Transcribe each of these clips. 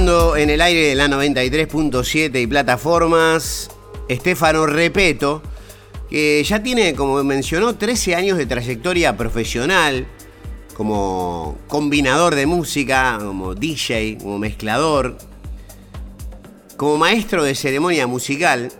En el aire de la 93.7 y plataformas, Estefano Repeto, que ya tiene, como mencionó, 13 años de trayectoria profesional como combinador de música, como DJ, como mezclador, como maestro de ceremonia musical.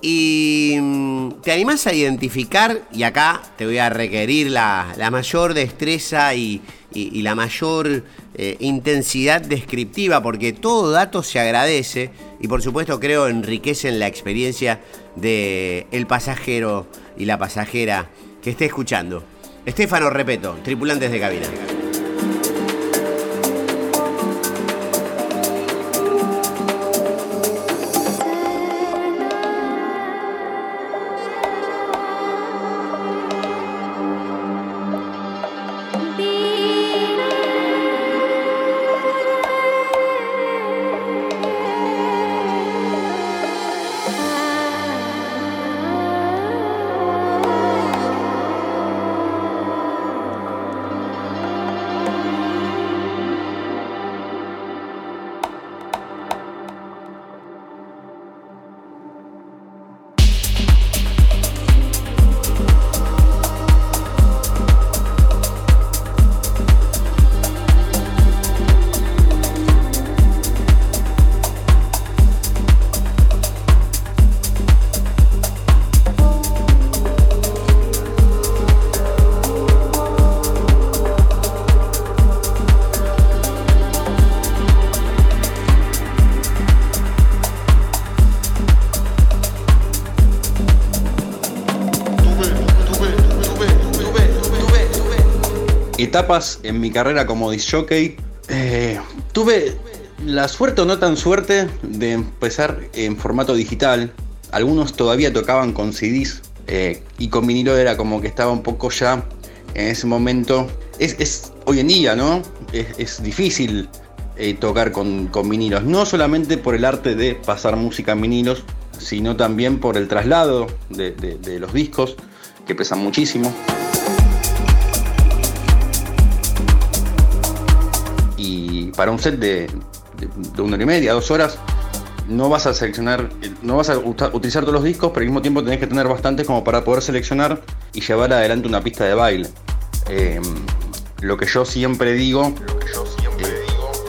Y mm, te animás a identificar, y acá te voy a requerir la, mayor destreza y, la mayor eh, intensidad descriptiva, porque todo dato se agradece y por supuesto creo enriquecen la experiencia del el pasajero y la pasajera que esté escuchando. Estefano Repeto, tripulantes de cabina. Etapas en mi carrera como disc jockey. Eh, tuve la suerte o no tan suerte de empezar en formato digital. Algunos todavía tocaban con CDs eh, y con vinilo era como que estaba un poco ya en ese momento. Es, hoy en día, ¿no? Es, difícil eh, tocar con, vinilos, no solamente por el arte de pasar música en vinilos, sino también por el traslado de los discos, que pesan muchísimo. Para un set de, una hora y media, dos horas, no vas a seleccionar, no vas a utilizar todos los discos, pero al mismo tiempo tenés que tener bastantes como para poder seleccionar y llevar adelante una pista de baile. Em, lo que yo siempre digo,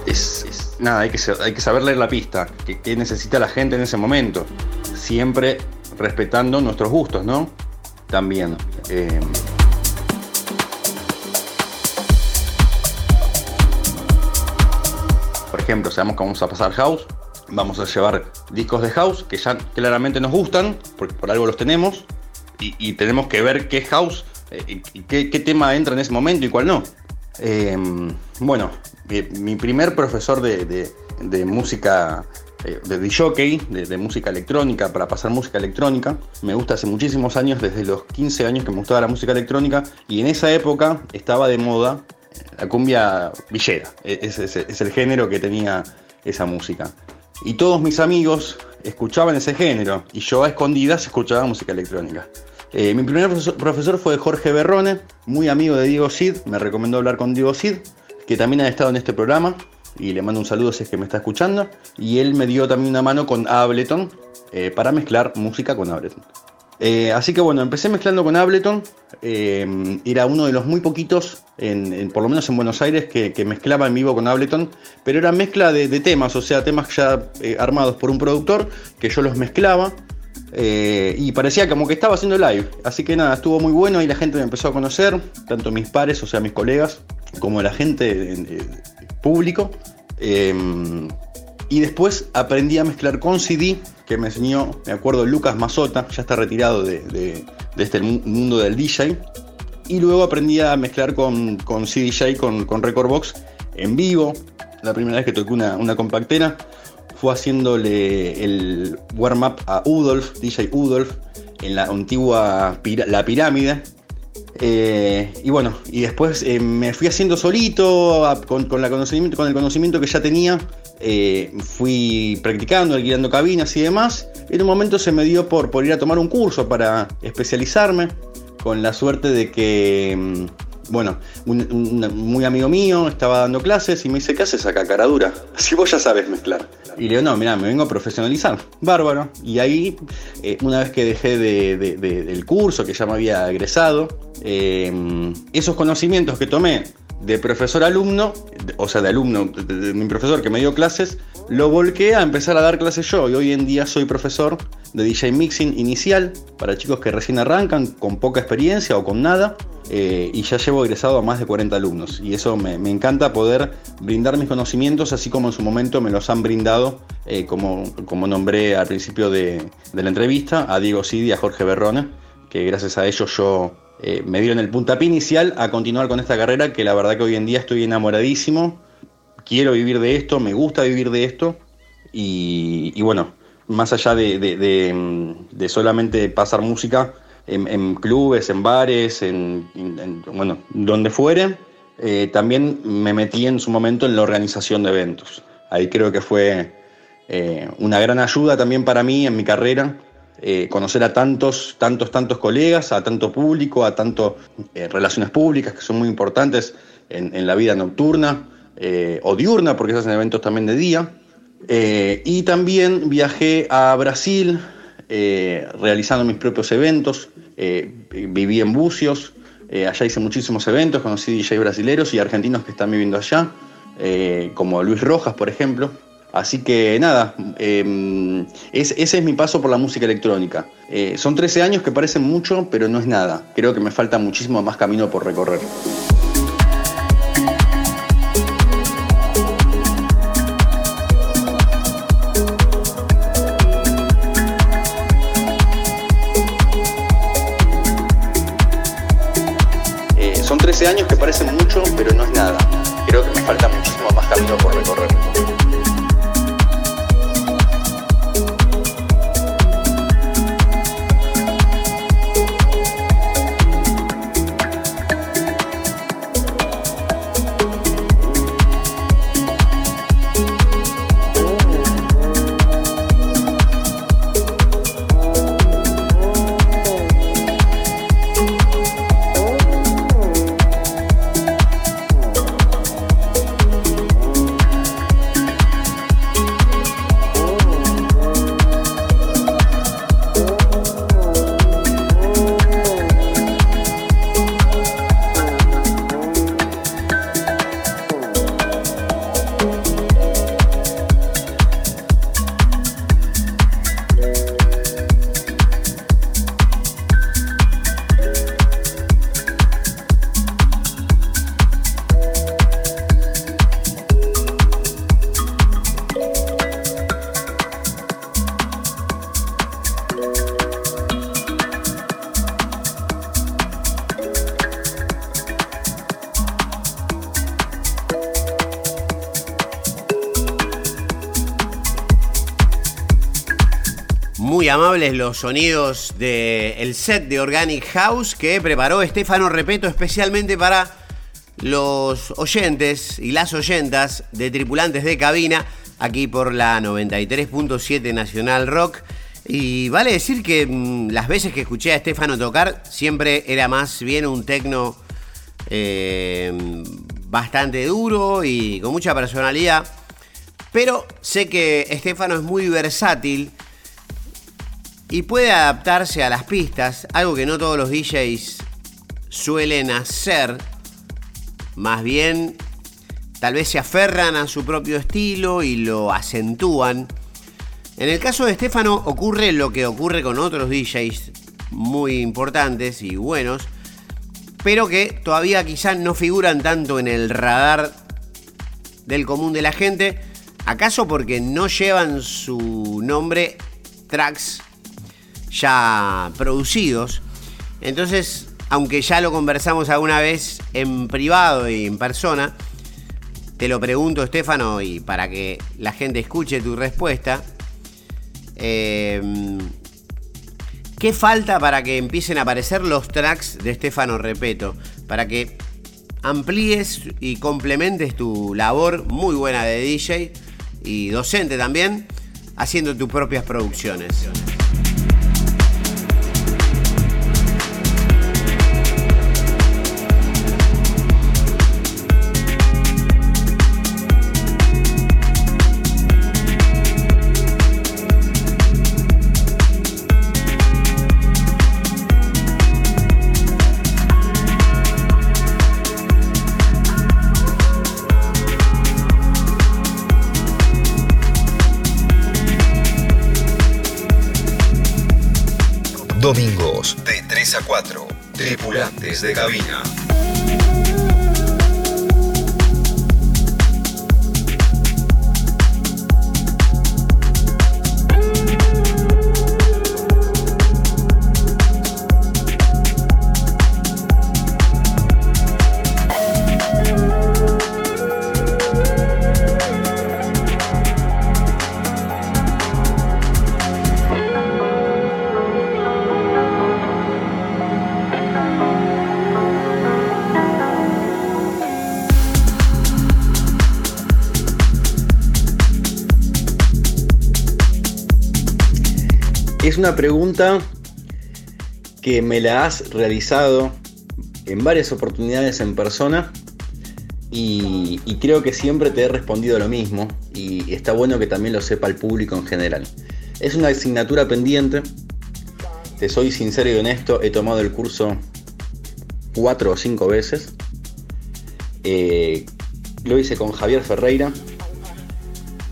es, nada, hay que, hay que saber leer la pista, que, necesita la gente en ese momento, siempre respetando nuestros gustos, ¿no? También. Em, ejemplo, sabemos que vamos a pasar house, vamos a llevar discos de house que ya claramente nos gustan, porque por algo los tenemos, y, tenemos que ver qué house eh, y qué, tema entra en ese momento y cuál no. Em, bueno, mi primer profesor de, música eh, de jockey, de, música electrónica, para pasar música electrónica. Me gusta hace muchísimos años, desde los 15 años que me gustaba la música electrónica, y en esa época estaba de moda la cumbia villera, e, es, el género que tenía esa música. Y todos mis amigos escuchaban ese género y yo a escondidas escuchaba música electrónica. Eh, mi primer profesor, fue Jorge Berrone, muy amigo de Diego Cid, me recomendó hablar con Diego Cid, que también ha estado en este programa y le mando un saludo si es que me está escuchando. Y él me dio también una mano con Ableton eh, para mezclar música con Ableton. Eh, así que bueno, empecé mezclando con Ableton. Eh, era uno de los muy poquitos, en, por lo menos en Buenos Aires, que, mezclaba en vivo con Ableton. Pero era mezcla de, temas, o sea, temas ya eh, armados por un productor, que yo los mezclaba. y parecía como que estaba haciendo live. Así que nada, estuvo muy bueno y la gente me empezó a conocer, tanto mis pares, o sea, mis colegas, como la gente público. Y después aprendí a mezclar con CD que me enseñó, me acuerdo, Lucas Mazota, ya está retirado de, este mundo del DJ. Y luego aprendí a mezclar con, con CDJ, con, con Record Box en vivo. La primera vez que toqué una, una compactera fue haciéndole el warm-up a Udolf, DJ Udolf, en la antigua La Pirámide. Eh, y bueno, y después eh, me fui haciendo solito, con, con, la conocimiento, con el conocimiento que ya tenía, eh, fui practicando, alquilando cabinas y demás. En un momento se me dio por, por ir a tomar un curso para especializarme, con la suerte de que, mm, Bueno, un, muy amigo mío estaba dando clases y me dice, ¿qué haces acá, cara dura? Si vos ya sabes mezclar. Y le digo, no, mira, me vengo a profesionalizar. Bárbaro. Y ahí, eh, una vez que dejé del curso, que ya me había egresado, eh, esos conocimientos que tomé de profesor alumno, o sea, de alumno, de, mi profesor que me dio clases, lo volqué a empezar a dar clases yo. Y hoy en día soy profesor de DJ Mixing inicial para chicos que recién arrancan, con poca experiencia o con nada. Eh, y ya llevo egresado a más de 40 alumnos. Y eso me, encanta poder brindar mis conocimientos, así como en su momento me los han brindado, eh, como, como nombré al principio de, de la entrevista, a Diego Sidi y a Jorge Berrone, que gracias a ellos yo eh, me dieron el puntapié inicial a continuar con esta carrera que la verdad que hoy en día estoy enamoradísimo, quiero vivir de esto, me gusta vivir de esto. Y, bueno, más allá de, solamente pasar música en, clubes, en bares, en, bueno, donde fuere, eh, también me metí en su momento en la organización de eventos. Ahí creo que fue eh, una gran ayuda también para mí en mi carrera, eh, conocer a tantos, tantos, tantos colegas, a tanto público, a tanto eh, relaciones públicas que son muy importantes en, la vida nocturna eh, o diurna, porque se hacen eventos también de día. y también viajé a Brasil realizando mis propios eventos, viví en Bucios, allá hice muchísimos eventos, conocí DJ brasileros y argentinos que están viviendo allá, como Luis Rojas, por ejemplo. Así que nada, em, ese es mi paso por la música electrónica. Eh, son 13 años que parecen mucho, pero no es nada. Creo que me falta muchísimo más camino por recorrer. Eh, son 13 años que parecen mucho, amables los sonidos del set de Organic House que preparó Estefano Repeto especialmente para los oyentes y las oyentas de tripulantes de cabina aquí por la 93.7 Nacional Rock. Y vale decir que mm, las veces que escuché a Estefano tocar siempre era más bien un tecno eh, bastante duro y con mucha personalidad. Pero sé que Estefano es muy versátil y puede adaptarse a las pistas, algo que no todos los DJs suelen hacer. Más bien, tal vez se aferran a su propio estilo y lo acentúan. En el caso de Estefano ocurre lo que ocurre con otros DJs muy importantes y buenos, pero que todavía quizás no figuran tanto en el radar del común de la gente, acaso porque no llevan su nombre tracks ya producidos. Entonces, aunque ya lo conversamos alguna vez en privado y en persona, te lo pregunto, Estefano, y para que la gente escuche tu respuesta. Em, ¿Qué falta para que empiecen a aparecer los tracks de Estefano Repeto? Para que amplíes y complementes tu labor muy buena de DJ y docente también, haciendo tus propias producciones. de cabina. es una pregunta que me la has realizado en varias oportunidades en persona y, creo que siempre te he respondido lo mismo y está bueno que también lo sepa el público en general. Es una asignatura pendiente, te soy sincero y honesto, he tomado el curso cuatro o cinco veces, eh, lo hice con Javier Ferreira,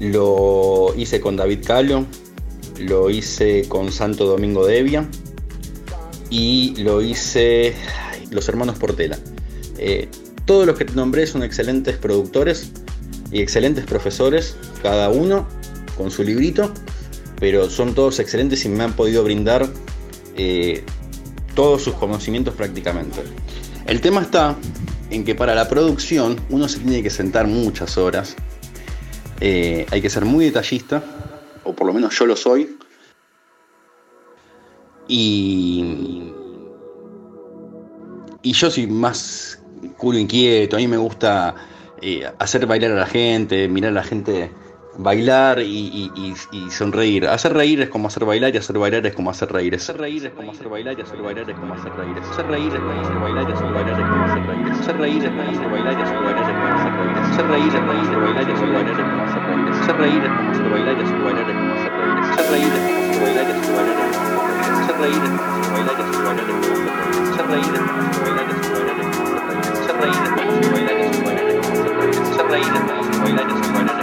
lo hice con David Calo, lo hice con Santo Domingo de Evia y lo hice los hermanos Portela. Eh, todos los que te nombré son excelentes productores y excelentes profesores, cada uno con su librito, pero son todos excelentes y me han podido brindar eh, todos sus conocimientos prácticamente. El tema está en que para la producción uno se tiene que sentar muchas horas, eh, hay que ser muy detallista o por lo menos yo lo soy. Y. Y yo soy más culo e inquieto, a mí me gusta eh, hacer bailar a la gente, mirar a la gente bailar y, y, y, sonreír. Hacer reír es como hacer bailar y hacer bailar es como hacer reír. Hacer reír es como hacer bailar y hacer bailar es como hacer reír. Hacer reír es como hacer bailar y hacer bailar es como hacer reír. Hacer reír es como hacer bailar y hacer bailar es como hacer reír. Hacer reír es como hacer bailar y hacer bailar es como hacer reír. Hacer reír es como hacer bailar y hacer bailar es como hacer reír. Hacer reír es como hacer bailar y hacer bailar es como hacer reír. Hacer reír es como hacer bailar y hacer bailar es como hacer reír. Hacer reír es como hacer bailar y hacer bailar es como hacer reír. Hacer reír es como hacer bailar y hacer bailar es como hacer reír. Hacer reír es como hacer bailar y hacer bailar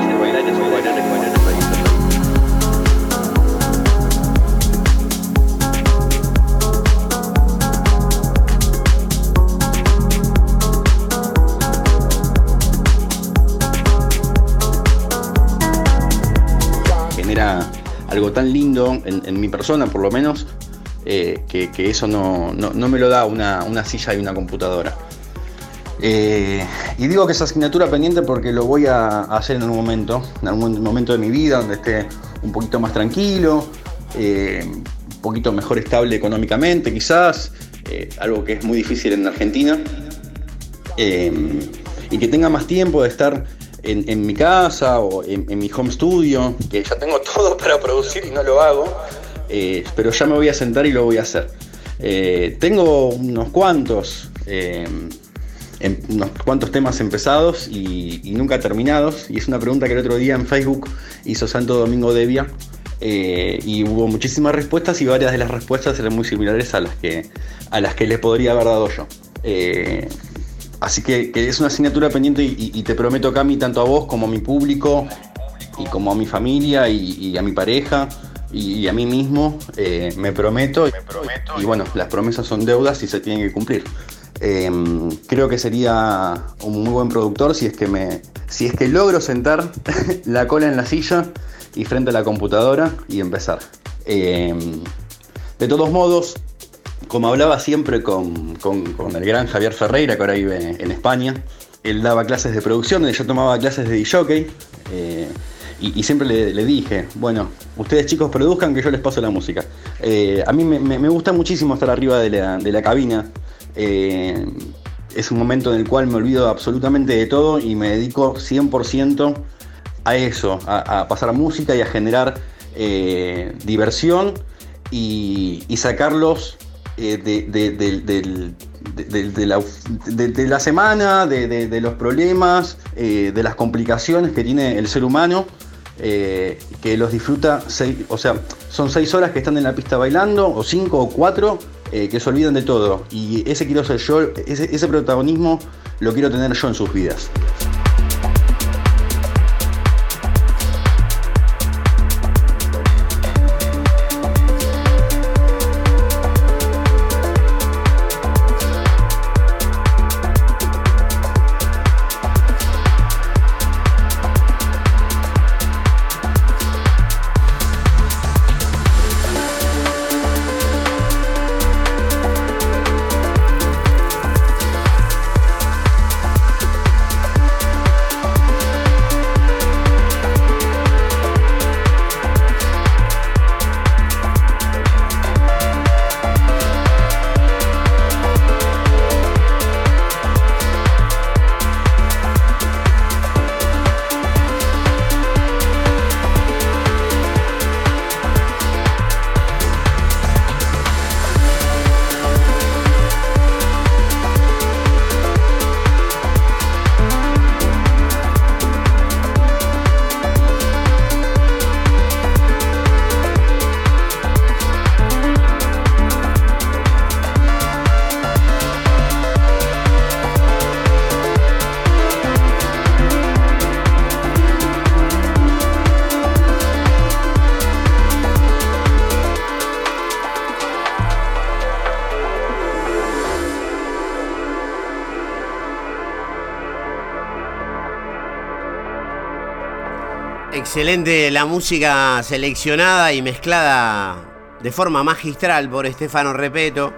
tan lindo en, mi persona, por lo menos, eh, que, eso no, me lo da una, silla y una computadora. Eh, y digo que es asignatura pendiente porque lo voy a hacer en algún momento, en algún momento de mi vida donde esté un poquito más tranquilo, eh, un poquito mejor estable económicamente quizás, algo que es muy difícil en Argentina, y que tenga más tiempo de estar en, mi casa o en, mi home studio, que ya tengo todo para producir y no lo hago, eh, pero ya me voy a sentar y lo voy a hacer. Eh, tengo unos cuantos, eh, em, unos cuantos temas empezados y, nunca terminados, y es una pregunta que el otro día en Facebook hizo Santo Domingo Devia. y hubo muchísimas respuestas y varias de las respuestas eran muy similares a las que, a las que les podría haber dado yo. Así que, es una asignatura pendiente y, te prometo, Cami, tanto a vos como a mi público y como a mi familia y, a mi pareja y, a mí mismo, eh, me, prometo, y bueno, las promesas son deudas y se tienen que cumplir. Em, creo que sería un muy buen productor si es que me si es que logro sentar la cola en la silla y frente a la computadora y empezar. Em, de todos modos, como hablaba siempre con, el gran Javier Ferreira, que ahora vive en España, él daba clases de producción, yo tomaba clases de DJ, eh, y, siempre le, dije, bueno, ustedes chicos produzcan que yo les paso la música. Eh, a mí me, gusta muchísimo estar arriba de la, cabina. Eh, es un momento en el cual me olvido absolutamente de todo y me dedico 100% a eso, a, pasar música y a generar diversión y sacarlos eh, de, la, semana, de, los problemas, eh, de las complicaciones que tiene el ser humano eh, que los disfruta, o sea, son seis horas que están en la pista bailando, o cinco o cuatro, que se olvidan de todo. Y ese quiero ser yo, ese protagonismo lo quiero tener yo en sus vidas. Excelente la música seleccionada y mezclada de forma magistral por Estefano Repeto.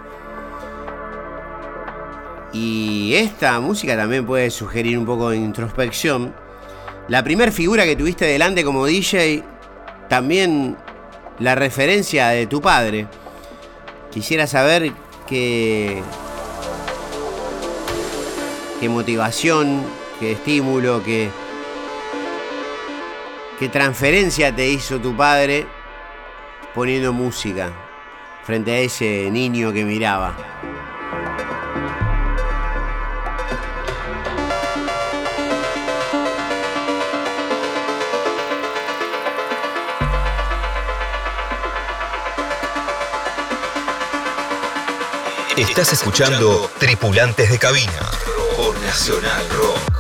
Y esta música también puede sugerir un poco de introspección. La primera figura que tuviste delante como DJ, también la referencia de tu padre. Quisiera saber qué, qué motivación, qué estímulo, qué ¿Qué transferencia te hizo tu padre poniendo música frente a ese niño que miraba? Estás escuchando Tripulantes de Cabina por Nacional Rock.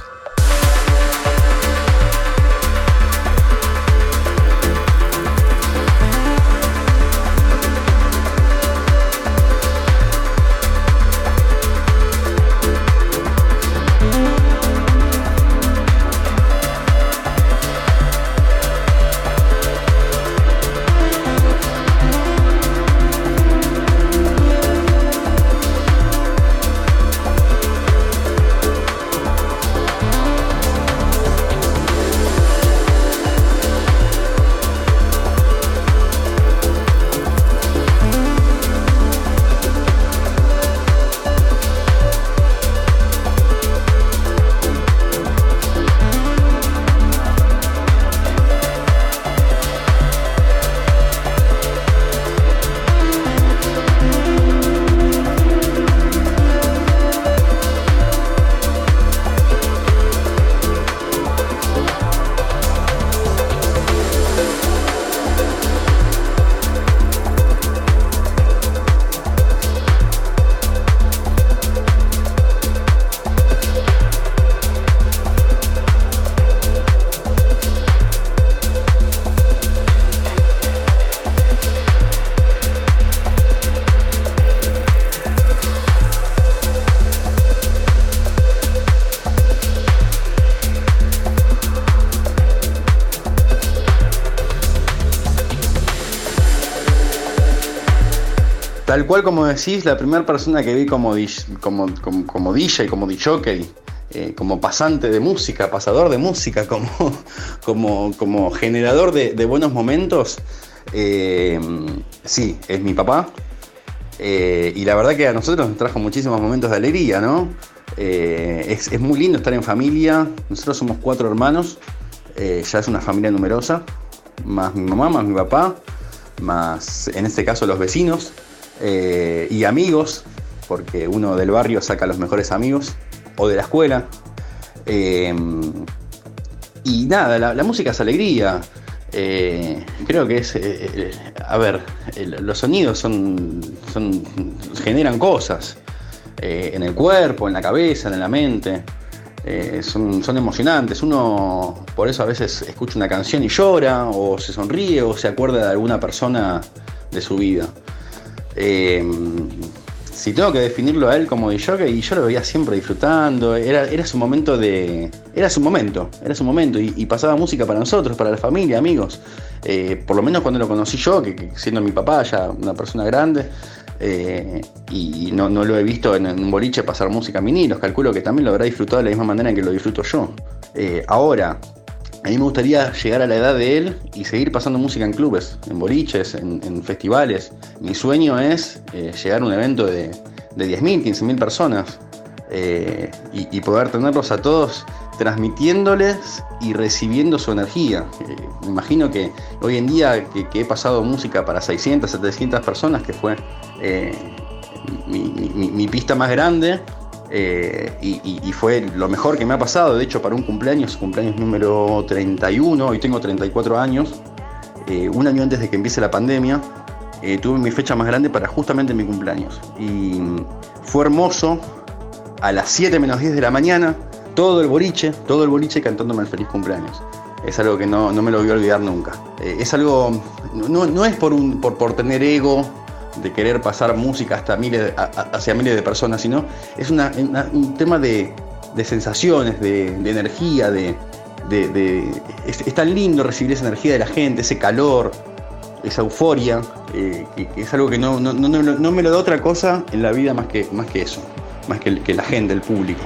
Tal cual como decís, la primera persona que vi como, como, como, DJ, como DJ, eh, como pasante de música, pasador de música, como, como, como generador de, buenos momentos, eh, sí, es mi papá. Eh, y la verdad que a nosotros nos trajo muchísimos momentos de alegría, ¿no? Es, es, muy lindo estar en familia. Nosotros somos cuatro hermanos, ya es una familia numerosa, más mi mamá, más mi papá, más en este caso los vecinos. Eh, y amigos, porque uno del barrio saca los mejores amigos, o de la escuela. Eh, y nada, la, música es alegría. Eh, creo que es, a ver, los sonidos son, son, generan cosas en el cuerpo, en la cabeza, en la mente. son, son, emocionantes. Uno por eso a veces escucha una canción y llora, o se sonríe, o se acuerda de alguna persona de su vida si tengo que definirlo a él como y yo lo veía siempre disfrutando, era, era su momento de. Era su momento, era su momento, y, pasaba música para nosotros, para la familia, amigos. Eh, por lo menos cuando lo conocí yo, que, siendo mi papá ya una persona grande, eh, y no, lo he visto en, un boliche pasar música a los calculo que también lo habrá disfrutado de la misma manera en que lo disfruto yo. Eh, ahora, a mí me gustaría llegar a la edad de él y seguir pasando música en clubes, en boliches, en, festivales. Mi sueño es eh, llegar a un evento de, de 10.000, 15.000 personas eh, y, poder tenerlos a todos transmitiéndoles y recibiendo su energía. Eh, me imagino que hoy en día que, he pasado música para 600, 700 personas, que fue mi pista más grande, eh, y, fue lo mejor que me ha pasado, de hecho, para un cumpleaños, cumpleaños número 31, hoy tengo 34 años, eh, un año antes de que empiece la pandemia, eh, tuve mi fecha más grande para justamente mi cumpleaños. Y fue hermoso, a las 7 menos 10 de la mañana, todo el boliche, todo el boliche cantándome el feliz cumpleaños. Es algo que no, me lo voy a olvidar nunca. es algo, no, es por, un, por, por tener ego, de querer pasar música hasta miles, hacia miles de personas, sino es un tema de, sensaciones, de, energía, de, es, tan lindo recibir esa energía de la gente, ese calor, esa euforia, eh, que, es algo que no, me lo da otra cosa en la vida más que, más que eso, más que, que la gente, el público.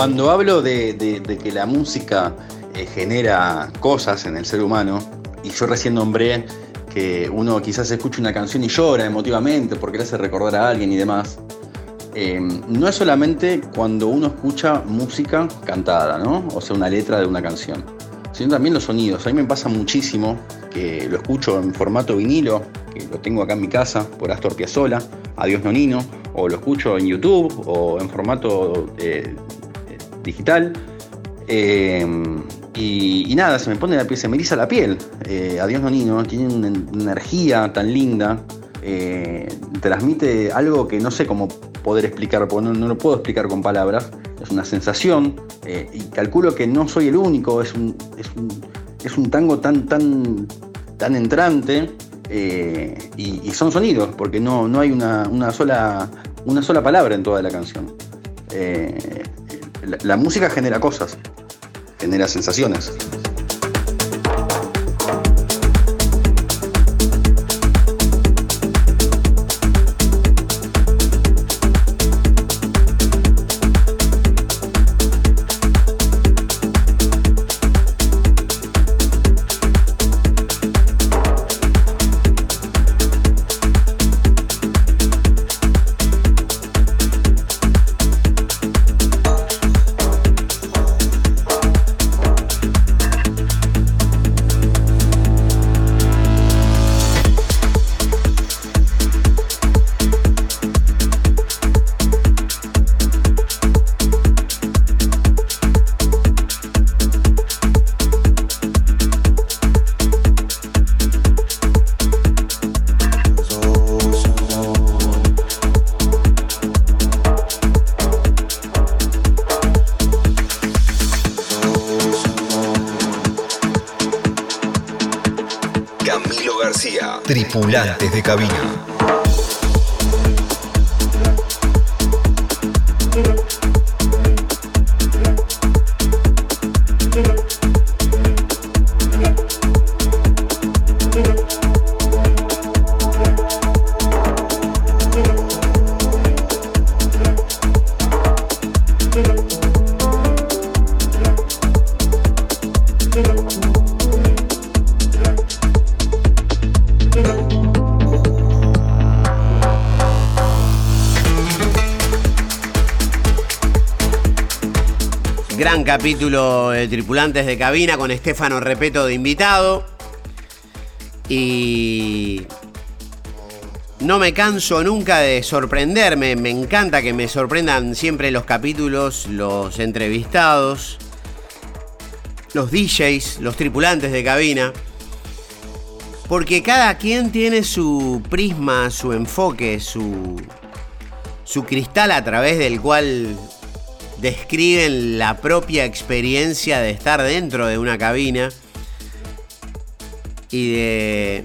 Cuando hablo de, que la música eh, genera cosas en el ser humano, y yo recién nombré que uno quizás escucha una canción y llora emotivamente porque le hace recordar a alguien y demás, em, no es solamente cuando uno escucha música cantada, ¿no? O sea, una letra de una canción, sino también los sonidos. A mí me pasa muchísimo que lo escucho en formato vinilo que lo tengo acá en mi casa por Astor Piazzolla, Adiós Nonino, o lo escucho en YouTube o en formato eh, digital. Eh, y, nada, se me pone la piel, se me eriza la piel. Eh, Adiós Nonino, tiene una energía tan linda, transmite algo que no sé cómo poder explicar, porque no, lo puedo explicar con palabras. Es una sensación, y calculo que no soy el único, es un, es un, tango tan, tan, tan entrante. y, son sonidos, porque no, no hay una, una, sola una sola palabra en toda la canción. La música genera cosas, genera sensaciones. Tripulantes de cabina. Capítulo de Tripulantes de Cabina con Estefano Repeto de invitado. Y no me canso nunca de sorprenderme, me encanta que me sorprendan siempre los capítulos, los entrevistados, los DJs, los tripulantes de cabina, porque cada quien tiene su prisma, su enfoque, su, su cristal a través del cual describen la propia experiencia de estar dentro de una cabina y de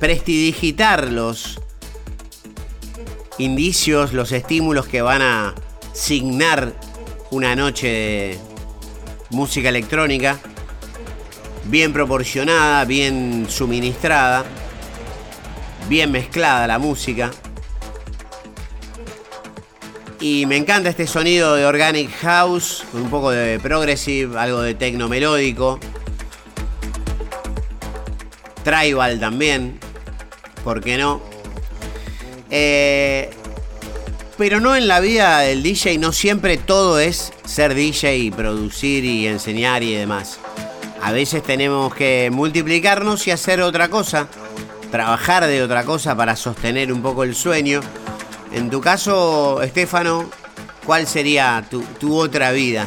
prestidigitar los indicios, los estímulos que van a signar una noche de música electrónica bien proporcionada, bien suministrada, bien mezclada la música. Y me encanta este sonido de Organic House, un poco de progressive, algo de tecno melódico. Tribal también, ¿por qué no? Eh, pero no en la vida del DJ, no siempre todo es ser DJ y producir y enseñar y demás. A veces tenemos que multiplicarnos y hacer otra cosa, trabajar de otra cosa para sostener un poco el sueño en tu caso, Estefano, ¿cuál sería tu, tu otra vida?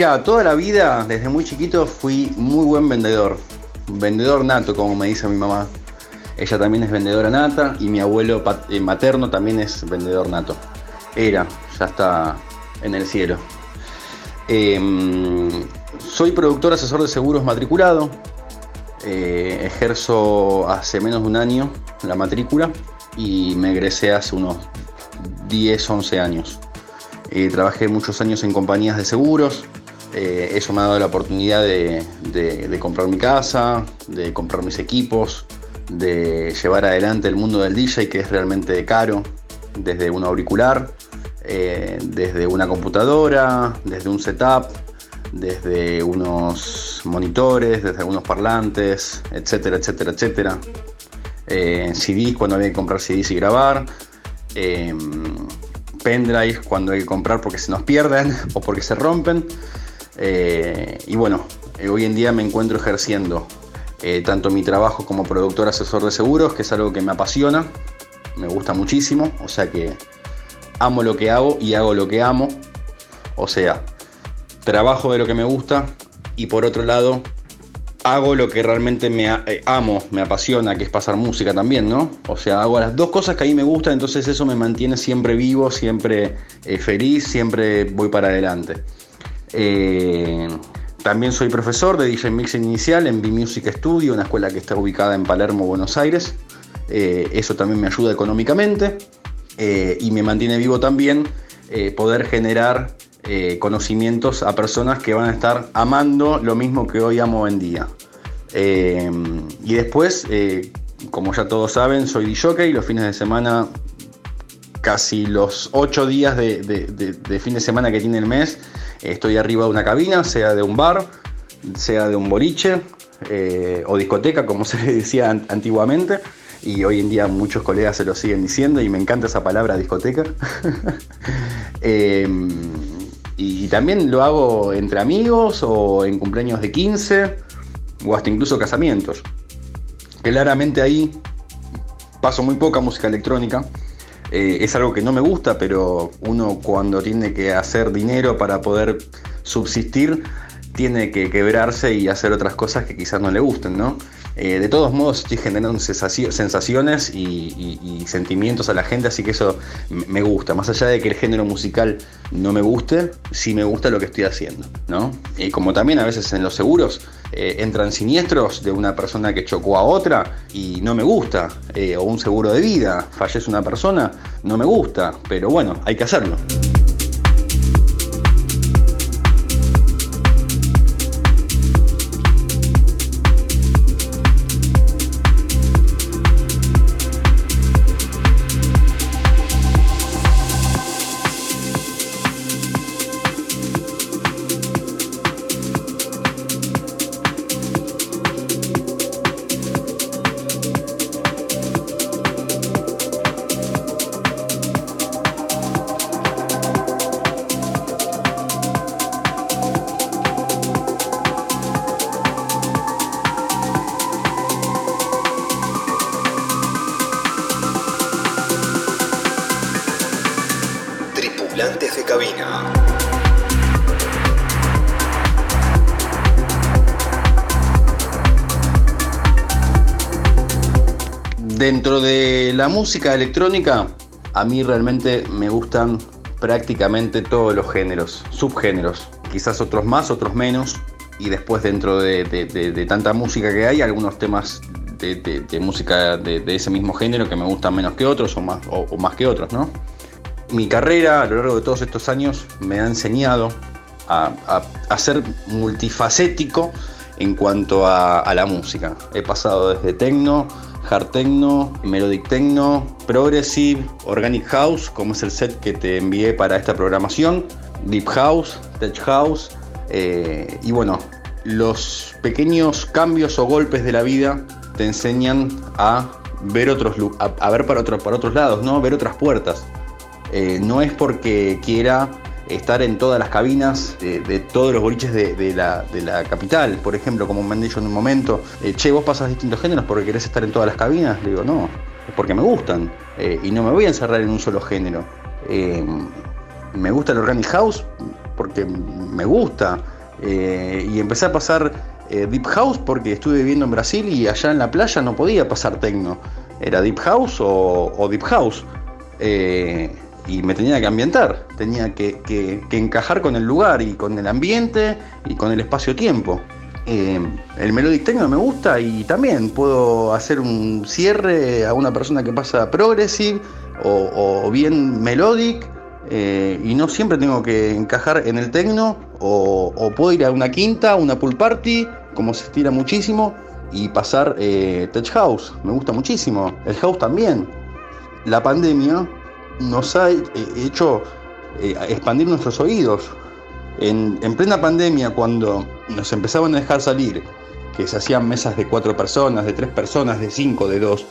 Toda la vida, desde muy chiquito, fui muy buen vendedor. Vendedor nato, como me dice mi mamá. Ella también es vendedora nata y mi abuelo eh, materno también es vendedor nato. Era, ya está en el cielo. Em, Soy productor asesor de seguros matriculado. Eh, ejerzo hace menos de un año la matrícula y me egresé hace unos 10, 11 años. Eh, trabajé muchos años en compañías de seguros. Eh, eso me ha dado la oportunidad de, comprar mi casa, de comprar mis equipos, de llevar adelante el mundo del DJ que es realmente caro, desde un auricular, desde una computadora, desde un setup, desde unos monitores, desde algunos parlantes, etcétera, etcétera, etcétera. Eh, CDs cuando había que comprar CDs y grabar. Eh, pendrive cuando hay que comprar porque se nos pierden o porque se rompen. Eh, y bueno, eh, hoy en día me encuentro ejerciendo tanto mi trabajo como productor asesor de seguros, que es algo que me apasiona, me gusta muchísimo, o sea que amo lo que hago y hago lo que amo. O sea, trabajo de lo que me gusta y por otro lado hago lo que realmente me eh, amo, me apasiona, que es pasar música también, ¿no? O sea, hago las dos cosas que a mí me gustan, entonces eso me mantiene siempre vivo, siempre eh, feliz, siempre voy para adelante. Eh, también soy profesor de DJ Mixing Inicial en B-Music Studio, una escuela que está ubicada en Palermo, Buenos Aires. eso también me ayuda económicamente y me mantiene vivo también poder generar eh, conocimientos a personas que van a estar amando lo mismo que hoy amo en día. Eh, y después, eh, como ya todos saben, soy DJ, los fines de semana, casi los 8 días de, fin de semana que tiene el mes, estoy arriba de una cabina, sea de un bar, sea de un boliche o discoteca, como se le decía antiguamente y hoy en día muchos colegas se lo siguen diciendo y me encanta esa palabra discoteca. Y también lo hago entre amigos o en cumpleaños de 15 o hasta incluso casamientos. Claramente ahí paso muy poca música electrónica. Eh, es algo que no me gusta, pero uno cuando tiene que hacer dinero para poder subsistir, tiene que quebrarse y hacer otras cosas que quizás no le gusten, ¿no? Eh, de todos modos estoy generando sensaciones y, sentimientos a la gente, así que eso me gusta. Más allá de que el género musical no me guste, sí me gusta lo que estoy haciendo, ¿no? Y como también a veces en los seguros eh, entran siniestros de una persona que chocó a otra y no me gusta, eh, o un seguro de vida, fallece una persona, no me gusta, pero bueno, hay que hacerlo. La música electrónica, a mí realmente me gustan prácticamente todos los géneros, subgéneros, quizás otros más, otros menos, y después dentro de, tanta música que hay, algunos temas de, música de, ese mismo género que me gustan menos que otros o más, o, más que otros, ¿no? Mi carrera a lo largo de todos estos años me ha enseñado a, ser multifacético en cuanto a, a la música. He pasado desde techno, hard techno, melodic techno, progressive, organic house, como es el set que te envié para esta programación, deep house, tech house, eh, y bueno, los pequeños cambios o golpes de la vida te enseñan a ver otros a, ver para, para otros lados, ¿no? Ver otras puertas. Eh, no es porque quiera estar en todas las cabinas de, todos los boliches de, la, capital. Por ejemplo, como me han dicho en un momento, eh, che, vos pasas distintos géneros porque querés estar en todas las cabinas. Le digo, no, es porque me gustan eh, y no me voy a encerrar en un solo género. Eh, me gusta el Organic House porque me gusta. y empecé a pasar Deep House porque estuve viviendo en Brasil y allá en la playa no podía pasar techno. Era Deep House o, Deep House. Y me tenía que ambientar, tenía que, que- encajar con el lugar y con el ambiente y con el espacio-tiempo. Eh, el melodic techno me gusta y también puedo hacer un cierre a una persona que pasa progressive o, bien melodic eh, y no siempre tengo que encajar en el techno o, puedo ir a una quinta, una pool party, como se estira muchísimo y pasar eh, house, me gusta muchísimo, el house también. La pandemia nos ha eh, hecho eh, expandir nuestros oídos. En, en plena pandemia, cuando nos empezaban a dejar salir, que se hacían mesas de cuatro personas, de tres personas, de cinco, de dos,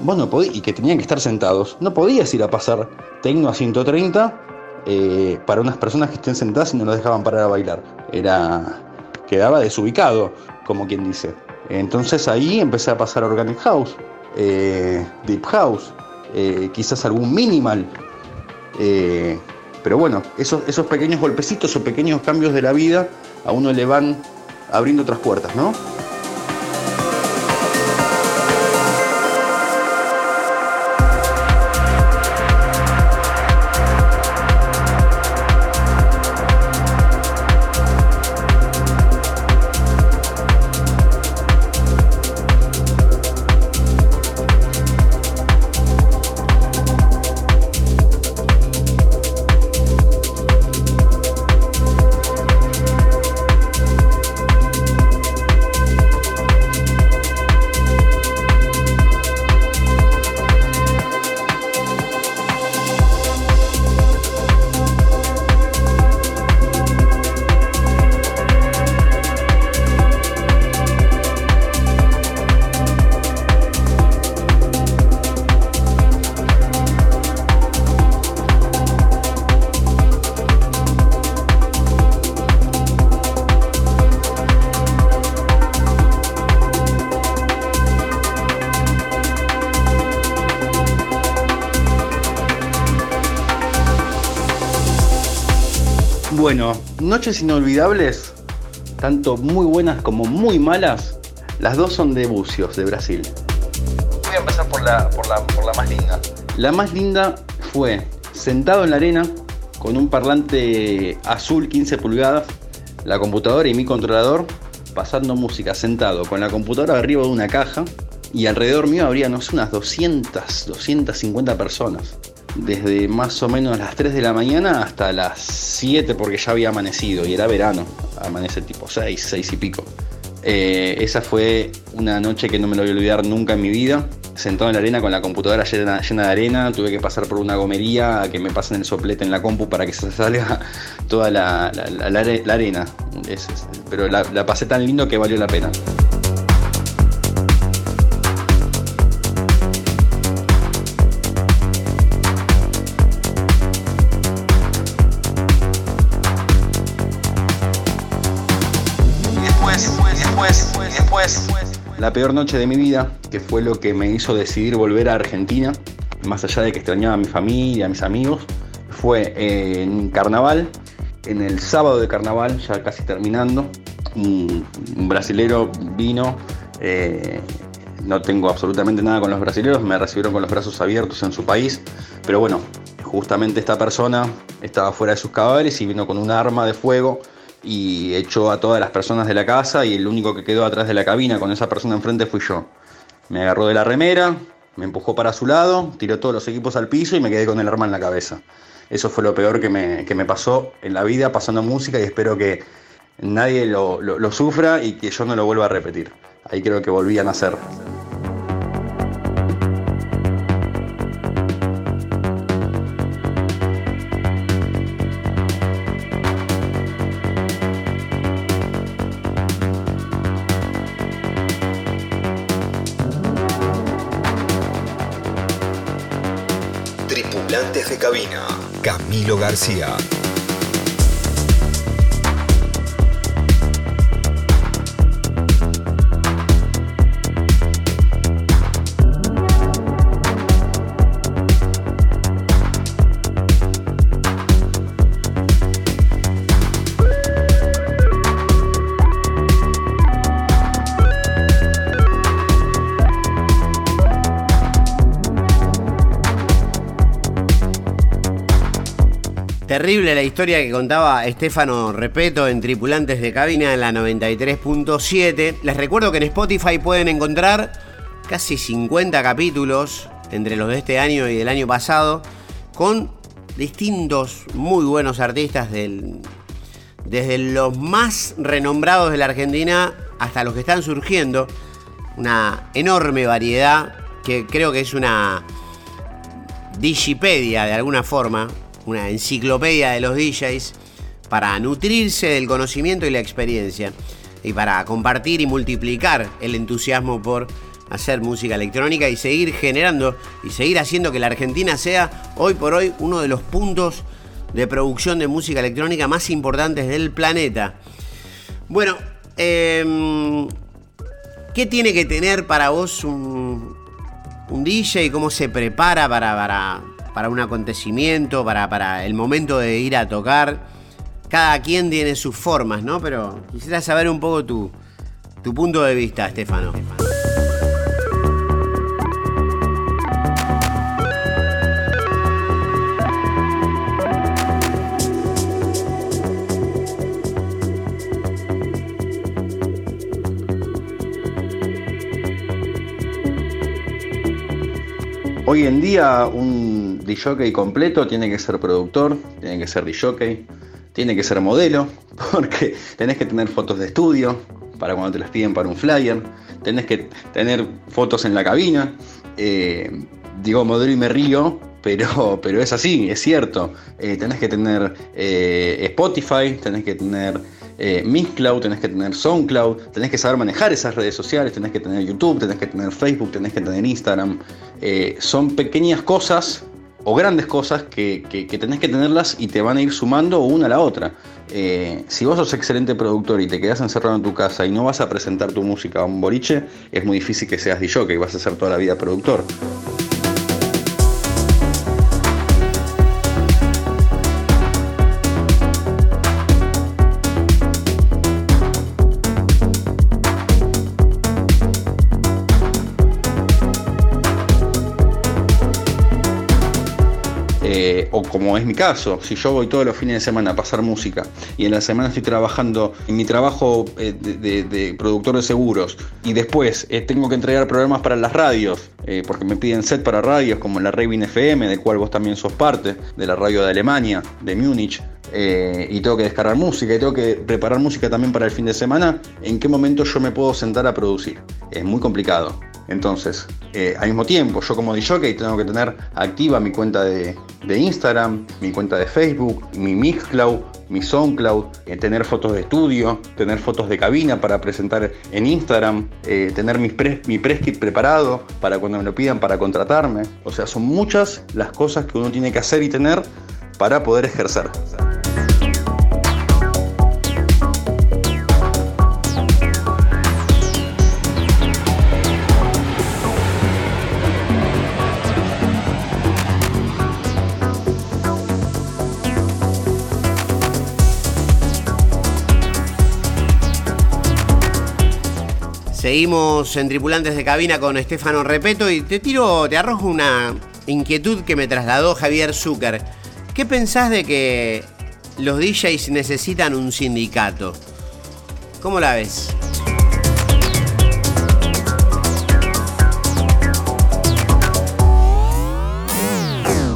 vos no podí- y que tenían que estar sentados, no podías ir a pasar tecno a 130 eh, para unas personas que estén sentadas y no los dejaban parar a bailar. Era. quedaba desubicado, como quien dice. Entonces ahí empecé a pasar Organic House, Deep House, eh, quizás algún minimal. eh, pero bueno, esos, esos pequeños golpecitos o pequeños cambios de la vida a uno le van abriendo otras puertas, ¿no? Noches inolvidables, tanto muy buenas como muy malas, las dos son de Bucios, de Brasil. Voy a empezar por la, por la, por la más linda. La más linda fue sentado en la arena con un parlante azul 15 pulgadas, la computadora y mi controlador, pasando música sentado con la computadora arriba de una caja y alrededor mío habría, no sé, unas 200, 250 personas. Desde más o menos las 3 de la mañana hasta las 7 porque ya había amanecido y era verano, amanece tipo 6, 6 y pico. Eh, esa fue una noche que no me lo voy a olvidar nunca en mi vida. Sentado en la arena con la computadora llena, llena de arena, tuve que pasar por una gomería a que me pasen el soplete en la compu para que se salga toda la, la- la- la are- la arena. Pero la pasé tan lindo que valió la pena. La peor noche de mi vida, que fue lo que me hizo decidir volver a Argentina, más allá de que extrañaba a mi familia, a mis amigos, fue en carnaval, en el sábado de carnaval, ya casi terminando, un, brasilero vino, eh, no tengo absolutamente nada con los brasileros, me recibieron con los brazos abiertos en su país, pero bueno, justamente esta persona estaba fuera de sus cabales y vino con un arma de fuego y echó a todas las personas de la casa y el único que quedó atrás de la cabina con esa persona enfrente fui yo. Me agarró de la remera, me empujó para su lado, tiró todos los equipos al piso y me quedé con el arma en la cabeza. Eso fue lo peor que me, que me pasó en la vida pasando música y espero que nadie lo, sufra y que yo no lo vuelva a repetir. Ahí creo que volví a nacer. Camilo García. Terrible la historia que contaba Estefano Repeto en Tripulantes de Cabina en la 93.7. Les recuerdo que en Spotify pueden encontrar casi 50 capítulos entre los de este año y del año pasado con distintos muy buenos artistas del, desde los más renombrados de la Argentina hasta los que están surgiendo. Una enorme variedad que creo que es una digipedia de alguna forma, una enciclopedia de los DJs para nutrirse del conocimiento y la experiencia y para compartir y multiplicar el entusiasmo por hacer música electrónica y seguir generando y seguir haciendo que la Argentina sea hoy por hoy uno de los puntos de producción de música electrónica más importantes del planeta. Bueno, em, ¿qué tiene que tener para vos un, un DJ? ¿Cómo se prepara para, para, para un acontecimiento, para, para el momento de ir a tocar. Cada quien tiene sus formas, ¿no? Pero quisiera saber un poco tu, tu punto de vista, Estefano. Hoy en día DJ completo tiene que ser productor, tiene que ser DJ, tiene que ser modelo, porque tenés que tener fotos de estudio para cuando te las piden para un flyer, tenés que tener fotos en la cabina. Eh, digo modelo y me río, pero, pero es así, es cierto. Eh, tenés que tener eh, Spotify, tenés que tener eh, Mixcloud, tenés que tener SoundCloud, tenés que saber manejar esas redes sociales, tenés que tener YouTube, tenés que tener Facebook, tenés que tener Instagram. Eh, son pequeñas cosas o grandes cosas que, tenés que tenerlas y te van a ir sumando una a la otra. Eh, si vos sos excelente productor y te quedás encerrado en tu casa y no vas a presentar tu música a un boliche, es muy difícil que seas DJ, que vas a ser toda la vida productor. Como es mi caso, si yo voy todos los fines de semana a pasar música y en la semana estoy trabajando en mi trabajo eh, de, productor de seguros y después eh, tengo que entregar programas para las radios, eh, porque me piden set para radios como la Raven FM, del cual vos también sos parte, de la radio de Alemania, de Múnich, y tengo que descargar música y tengo que preparar música también para el fin de semana, ¿en qué momento yo me puedo sentar a producir? Es muy complicado. Entonces, eh, al mismo tiempo, yo como DJ tengo que tener activa mi cuenta de, Instagram, mi cuenta de Facebook, mi Mixcloud, mi SoundCloud, eh, tener fotos de estudio, tener fotos de cabina para presentar en Instagram, eh, tener mi, mi press kit preparado para cuando me lo pidan para contratarme. O sea, son muchas las cosas que uno tiene que hacer y tener para poder ejercer. Seguimos en Tripulantes de Cabina con Estefano Repeto y te tiro, te arrojo una inquietud que me trasladó Javier Zucker. ¿Qué pensás de que los DJs necesitan un sindicato? ¿Cómo la ves?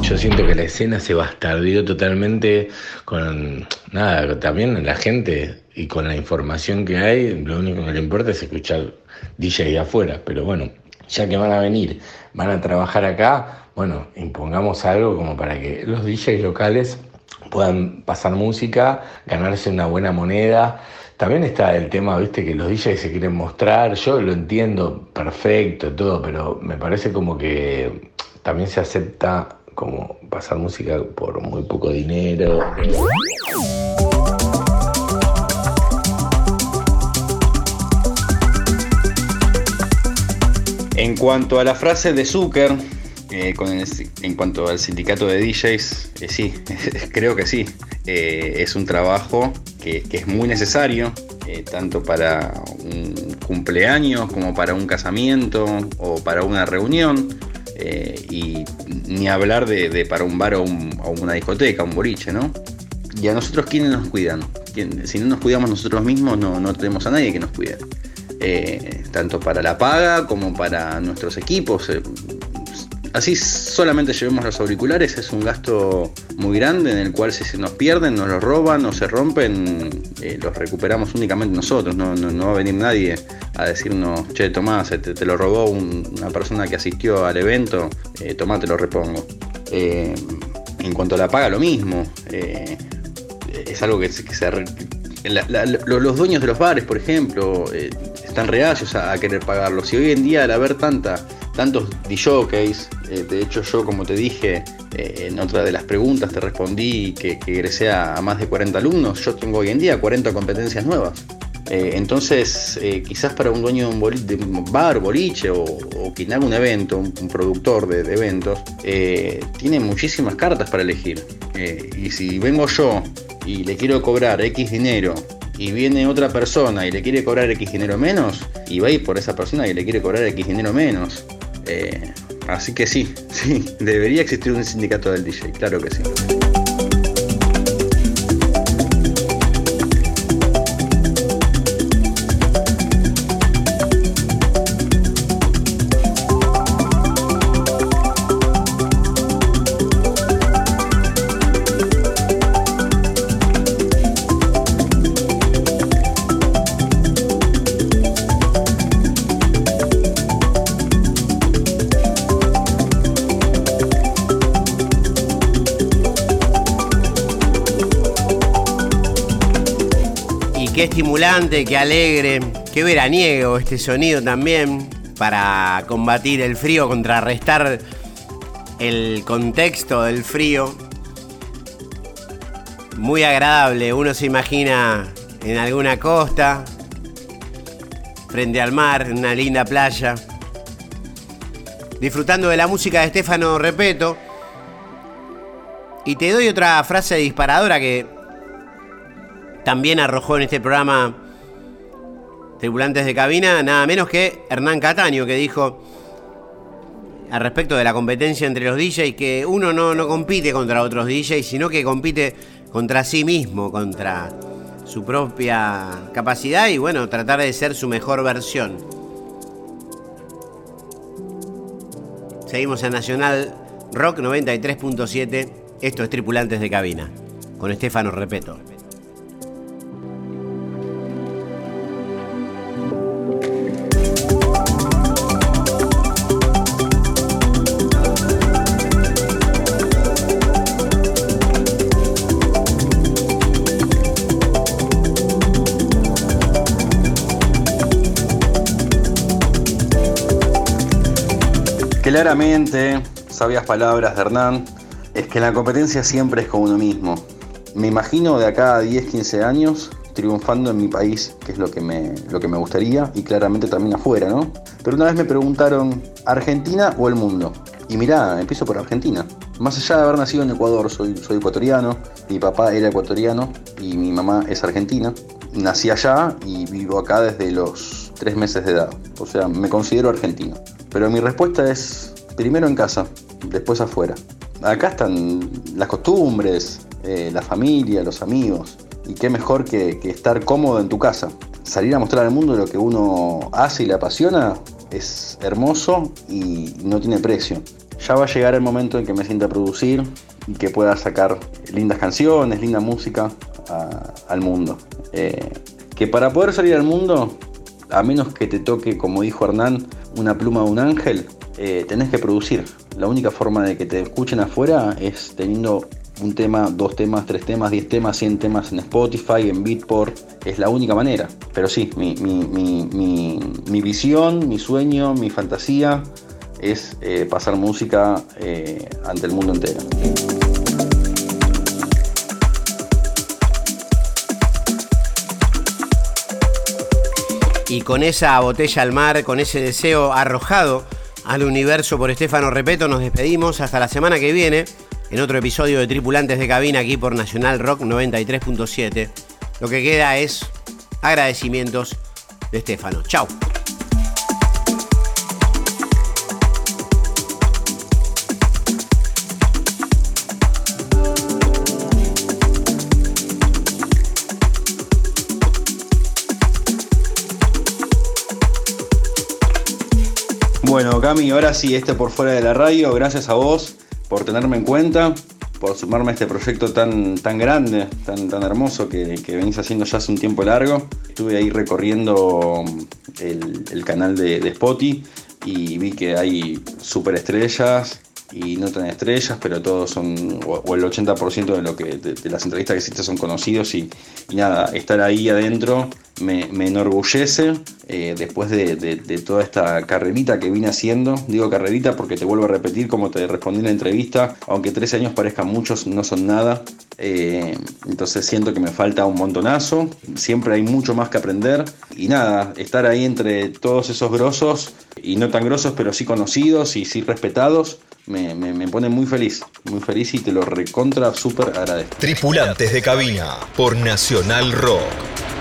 Yo siento que la escena se bastardió totalmente con nada, también la gente y con la información que hay, lo único que le importa es escuchar DJ de afuera. Pero bueno, ya que van a venir, van a trabajar acá, bueno, impongamos algo como para que los DJs locales puedan pasar música, ganarse una buena moneda. También está el tema, viste, que los DJs se quieren mostrar, yo lo entiendo perfecto, todo, pero me parece como que también se acepta como pasar música por muy poco dinero. En cuanto a la frase de Zucker, eh, en cuanto al sindicato de DJs, eh, sí, creo que sí. Eh, es un trabajo que, es muy necesario, tanto para un cumpleaños como para un casamiento o para una reunión. y ni hablar de, para un bar o, una discoteca, un boliche, ¿no? ¿Y a nosotros quiénes nos cuidan? Si no nos cuidamos nosotros mismos, no, no tenemos a nadie que nos cuide. Eh, tanto para la paga como para nuestros equipos. Eh, así solamente llevemos los auriculares es un gasto muy grande en el cual si se nos pierden, nos los roban o se rompen, eh, los recuperamos únicamente nosotros. No, va a venir nadie a decirnos, che, Tomás, te, lo robó una persona que asistió al evento, eh, Tomás, te lo repongo. en cuanto a la paga, lo mismo. es algo que, se... los dueños de los bares, por ejemplo, están reacios a, querer pagarlo. Si hoy en día al haber tanta, tantos DJs, eh, de hecho yo como te dije eh, en otra de las preguntas te respondí que, que egresé a, más de 40 alumnos, yo tengo hoy en día 40 competencias nuevas. Eh, entonces, quizás para un dueño de un, bar, boliche o, quien haga un evento, un, productor de, de eventos, tiene muchísimas cartas para elegir. y si vengo yo y le quiero cobrar X dinero y viene otra persona y le quiere cobrar X dinero menos, y va a ir por esa persona y le quiere cobrar X dinero menos. Eh, así que sí, sí, debería existir un sindicato del DJ, claro que sí. Estimulante, qué alegre, qué veraniego este sonido también para combatir el frío, contrarrestar el contexto del frío. Muy agradable, uno se imagina en alguna costa, frente al mar, en una linda playa, disfrutando de la música de Estefano Repeto. Y te doy otra frase disparadora que también arrojó en este programa Tripulantes de Cabina, nada menos que Hernán Cataño, que dijo al respecto de la competencia entre los DJs que uno no, no compite contra otros DJs, sino que compite contra sí mismo, contra su propia capacidad y bueno, tratar de ser su mejor versión. Seguimos en Nacional Rock 93.7. Esto es Tripulantes de Cabina, con Estefano Repeto. Claramente, sabias palabras de Hernán, es que la competencia siempre es con uno mismo. Me imagino de acá a 10, 15 años triunfando en mi país, que es lo que me, lo que me gustaría, y claramente también afuera, ¿no? Pero una vez me preguntaron, ¿Argentina o el mundo? Y mirá, empiezo por Argentina. Más allá de haber nacido en Ecuador, soy, soy ecuatoriano, mi papá era ecuatoriano y mi mamá es argentina. Nací allá y vivo acá desde los tres meses de edad. O sea, me considero argentino. Pero mi respuesta es primero en casa, después afuera. Acá están las costumbres, eh, la familia, los amigos. Y qué mejor que, estar cómodo en tu casa. Salir a mostrar al mundo lo que uno hace y le apasiona es hermoso y no tiene precio. Ya va a llegar el momento en que me sienta a producir y que pueda sacar lindas canciones, linda música al mundo. Eh, que para poder salir al mundo, a menos que te toque, como dijo Hernán, una pluma de un ángel, eh, tenés que producir. La única forma de que te escuchen afuera es teniendo un tema, dos temas, tres temas, diez temas, cien temas en Spotify, en Beatport. Es la única manera. Pero sí, mi, visión, mi sueño, mi fantasía es eh, pasar música eh, ante el mundo entero. Y con esa botella al mar, con ese deseo arrojado al universo por Estefano Repeto, nos despedimos hasta la semana que viene en otro episodio de Tripulantes de Cabina aquí por Nacional Rock 93.7. Lo que queda es agradecimientos de Estefano. Chao. Bueno, Cami, ahora sí, este por fuera de la radio, gracias a vos por tenerme en cuenta, por sumarme a este proyecto tan, tan grande, tan, tan hermoso que, que venís haciendo ya hace un tiempo largo. Estuve ahí recorriendo el, canal de, de Spotify y vi que hay superestrellas y no tan estrellas, pero todos son, o, el 80% de, lo que, de, las entrevistas que existen son conocidos y, nada, estar ahí adentro me, enorgullece eh, después de, toda esta carrerita que vine haciendo. Digo carrerita porque te vuelvo a repetir, como te respondí en la entrevista, aunque 13 años parezcan muchos, no son nada. Eh, entonces siento que me falta un montonazo, siempre hay mucho más que aprender y nada, estar ahí entre todos esos grosos y no tan grosos, pero sí conocidos y sí respetados me, pone muy feliz, muy feliz y te lo recontra súper agradezco. Tripulantes de cabina por Nacional Rock.